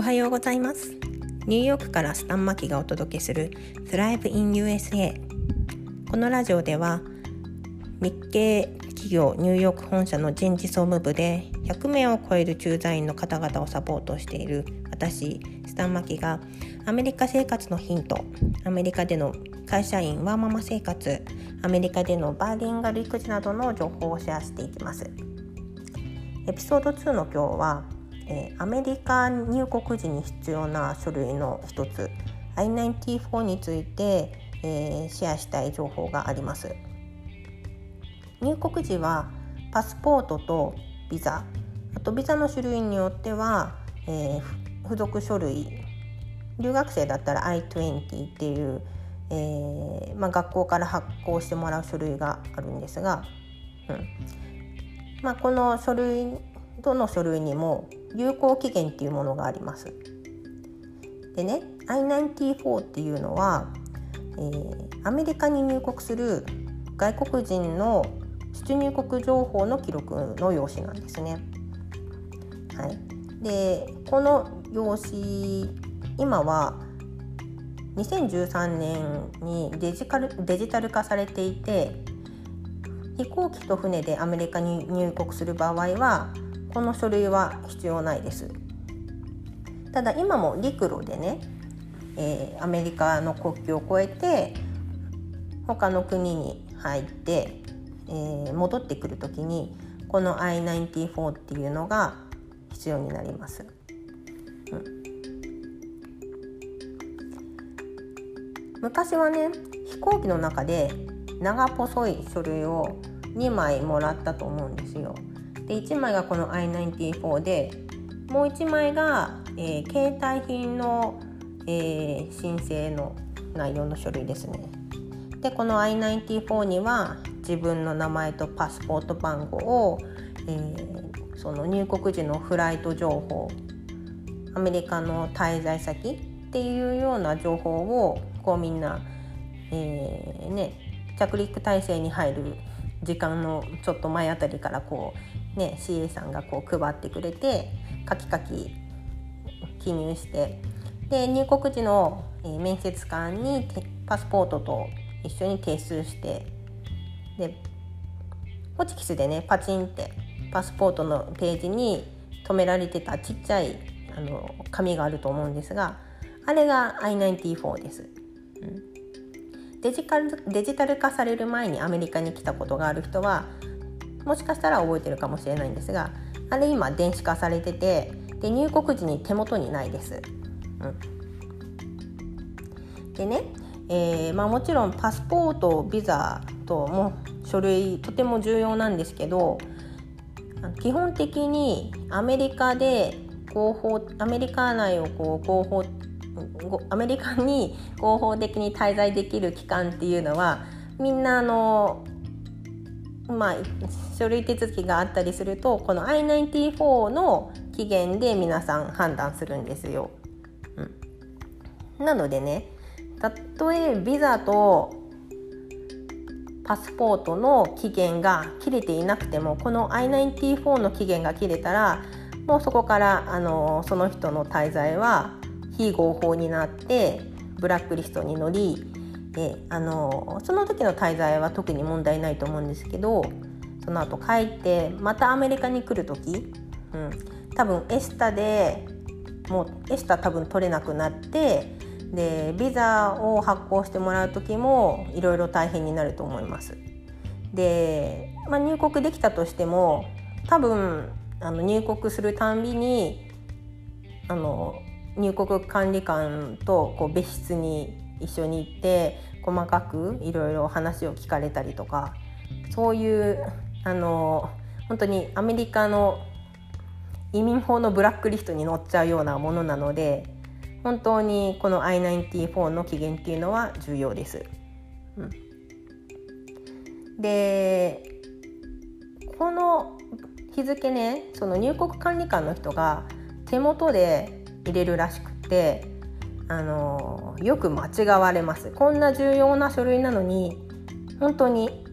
おはようございます。ニューヨークからスタンマキがお届けする Thrive in USA このラジオでは日系企業ニューヨーク本社の人事総務部で100名を超える駐在員の方々をサポートしている私スタンマキがアメリカ生活のヒントアメリカでの会社員ワーママ生活アメリカでのバーリンガル育児などの情報をシェアしていきます。エピソード2の今日は、え、アメリカ入国時に必要な書類の一つ I94 について、え、シェアしたい情報があります。入国時はパスポートとビザ。あとビザの種類によっては、え、付属書類。留学生だったら I20 っていう、えーまあ、学校から発行してもらう書類があるんですが、うん。まあ、この書類どの書類にも有効期限っていうものがあります。でね I94 っていうのは、えー、アメリカに入国する外国人の出入国情報の記録の用紙なんですね。はい、でこの用紙今は2013年にデジカルデジタル化されていて飛行機と船でアメリカに入国する場合はこの書類は必要ないですただ今も陸路でね、えー、アメリカの国境を越えて他の国に入って、えー、戻ってくる時にこの I94 っていうのが必要になります。うん、昔はね飛行機の中で長細い書類を2枚もらったと思うんですよ。で1枚がこの I94 でもう1枚が、えー、携帯品の、えー、申請の内容の書類ですね。でこの I94 には自分の名前とパスポート番号を、えー、その入国時のフライト情報アメリカの滞在先っていうような情報をこうみんな、えーね、着陸体制に入る時間のちょっと前あたりからこうね CA さんがこう配ってくれてカキカキ記入してで入国時の、面接官にパスポートと一緒に提出してでホチキスでねパチンってパスポートのページに止められてたちっちゃいあの紙があると思うんですがあれが I94 です。うんデジカルデジタル化される前にアメリカに来たことがある人はもしかしたら覚えてるかもしれないんですがあれ今電子化されててで入国時に手元にないです。うん、でね、えーまあ、もちろんパスポートビザとも書類とても重要なんですけど基本的にアメリカで合法アメリカ内をこう合法アメリカに合法的に滞在できる期間っていうのはみんなあのまあ書類手続きがあったりするとこの I94 の期限で皆さん判断するんですよ。うん、なのでねたとえビザとパスポートの期限が切れていなくてもこの I94 の期限が切れたらもうそこからあのその人の滞在は非合法になってブラックリストに乗りであのその時の滞在は特に問題ないと思うんですけどその後帰ってまたアメリカに来る時、うん、多分エスタでもうエスタ多分取れなくなってでビザを発行してもらう時もいろいろ大変になると思います。で、まあ、入国できたとしても多分あの入国するたんびにあの入国管理官とこう別室に一緒に行って細かくいろいろ話を聞かれたりとかそういうあの本当にアメリカの移民法のブラックリストに載っちゃうようなものなので本当にこの I94 の期限っていうのは重要です。うん、でこの日付ねその入国管理官の人が手元で入れるらしくてあのよく間違われます。こんな重要な書類なのに本当に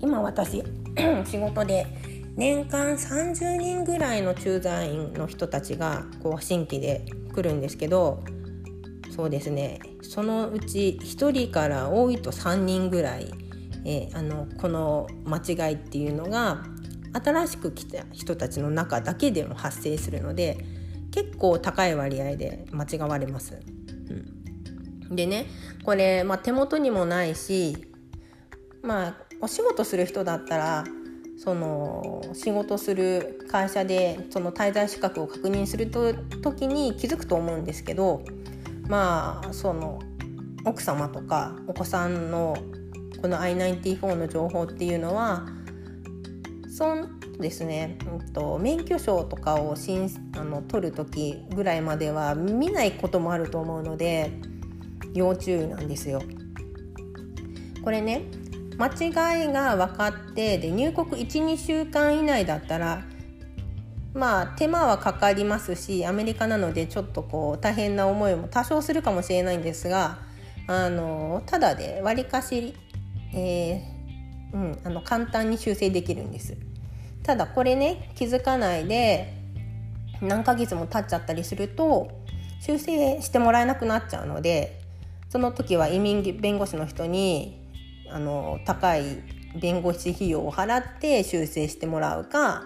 今私 仕事で年間30人ぐらいの駐在員の人たちがこう新規で来るんですけどそうですね。そのうち1人から多いと3人ぐらい、えー、あのこの間違いっていうのが新しく来た人たちの中だけでも発生するので結構高い割合で間違われます。うん、でねこれ、まあ、手元にもないしまあお仕事する人だったらその仕事する会社でその滞在資格を確認すると時に気づくと思うんですけどまあその奥様とかお子さんのこの I94 の情報っていうのはそうですね、うんと、免許証とかをしんあの取る時ぐらいまでは見ないこともあると思うので要注意なんですよ。これね間違いが分かってで入国12週間以内だったらまあ手間はかかりますしアメリカなのでちょっとこう大変な思いも多少するかもしれないんですがあのただでわりかし、えー、うん、あの簡単に修正できるんです。ただこれね気づかないで何ヶ月も経っちゃったりすると修正してもらえなくなっちゃうのでその時は移民弁護士の人にあの高い弁護士費用を払って修正してもらうか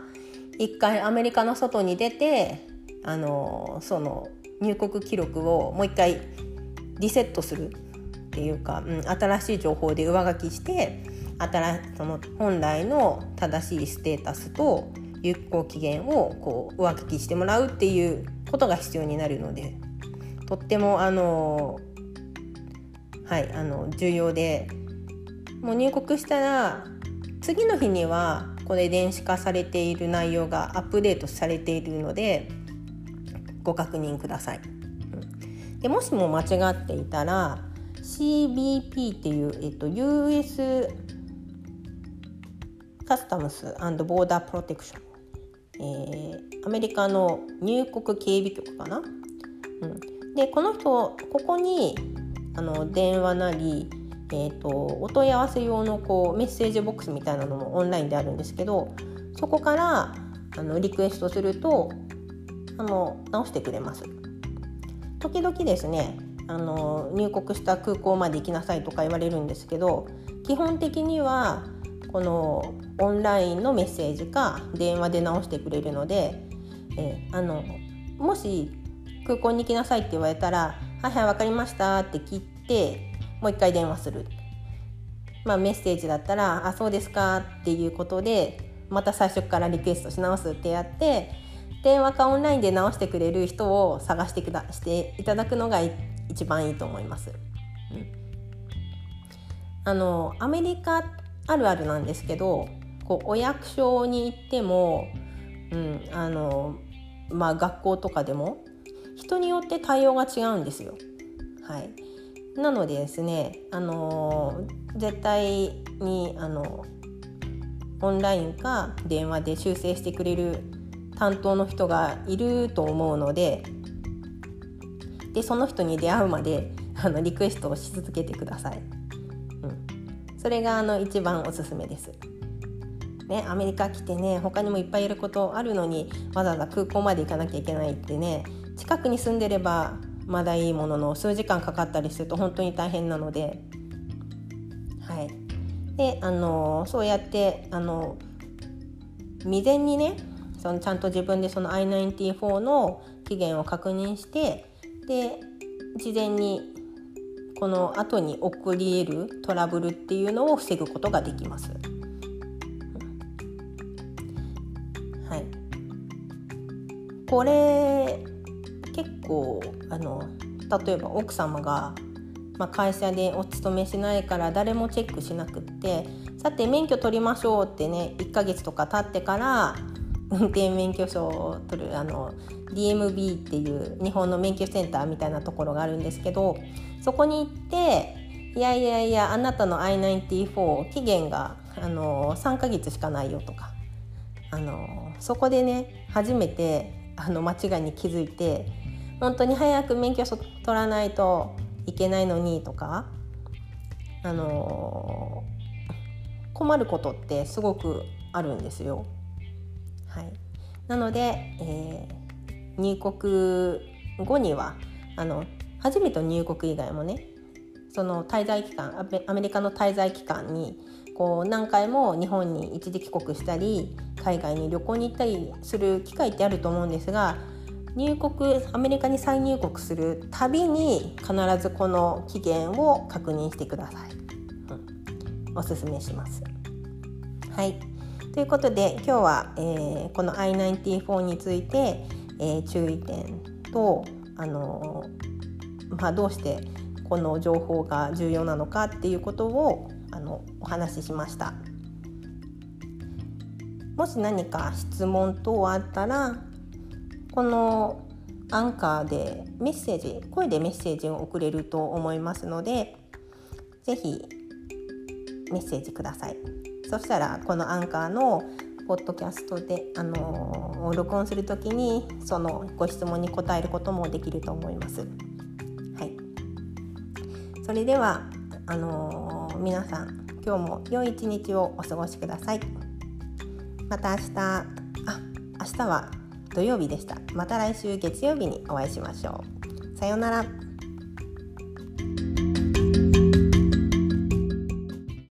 一回アメリカの外に出てあのその入国記録をもう一回リセットするっていうか、うん、新しい情報で上書きして新その本来の正しいステータスと有効期限をこう上書きしてもらうっていうことが必要になるのでとってもあのはいあの重要でもう入国したら次の日にはこれ電子化されている内容がアップデートされているのでご確認ください。でもしも間違っていたら CBP っていう、えっと、US カスタムスボーダープロテクション、えー、アメリカの入国警備局かな、うん、でこの人ここにあの電話なりえーと、お問い合わせ用のこうメッセージボックスみたいなのもオンラインであるんですけどそこからあのリクエストするとあの直してくれます。時々ですねあの入国した空港まで行きなさいとか言われるんですけど基本的にはこのオンラインのメッセージか電話で直してくれるので、えー、あのもし空港に行きなさいって言われたら「はいはい分かりました」って切ってもう一回電話する。まあ、メッセージだったら「あそうですか」っていうことでまた最初からリクエストし直すってやって電話かオンラインで直してくれる人を探してくだしていただくのが一番いいと思います。うん、あのアメリカあるあるなんですけどこうお役所に行っても、うんあのまあ、学校とかでも人によって対応が違うんですよ。はい、なのでですね、あの絶対にあのオンラインか電話で修正してくれる担当の人がいると思うのででその人に出会うまであのリクエストをし続けてください。それがあの一番おすすめです。ね、アメリカ来てね他にもいっぱいやることあるのにわざわざ空港まで行かなきゃいけないってね近くに住んでればまだいいものの数時間かかったりすると本当に大変なので、はい、であのそうやってあの未然にねそのちゃんと自分でその I94 の期限を確認してで事前にこの後に起こり得るトラブルっていうのを防ぐことができます。はい、これ結構あの例えば奥様が、まあ、会社でお勤めしないから誰もチェックしなくってさて免許取りましょうってね1ヶ月とか経ってから運転免許証を取るあの DMB っていう日本の免許センターみたいなところがあるんですけどそこに行っていやいやいやあなたの I94 期限があの3ヶ月しかないよとかあのそこでね初めてあの間違いに気づいて本当に早く免許取らないといけないのにとか、あの、困ることってすごくあるんですよ。はい、なので、えー、入国後にはあの初めて入国以外もねその滞在期間アメリカの滞在期間にこう何回も日本に一時帰国したり海外に旅行に行ったりする機会ってあると思うんですが入国アメリカに再入国するたびに必ずこの期限を確認してください、うん、おすすめします。はい。ということで今日は、えー、この I94 について、えー、注意点とあのー、まあ、どうしてこの情報が重要なのかっていうことをあのお話ししました。もし何か質問等あったらこのアンカーでメッセージ声でメッセージを送れると思いますので是非メッセージくださいそしたらこのアンカーのポッドキャストで、あの録音する時にそのご質問に答えることもできると思います。それではあの皆さん今日も良い一日をお過ごしください。また明日あ明日は土曜日でした。また来週月曜日にお会いしましょう。さようなら。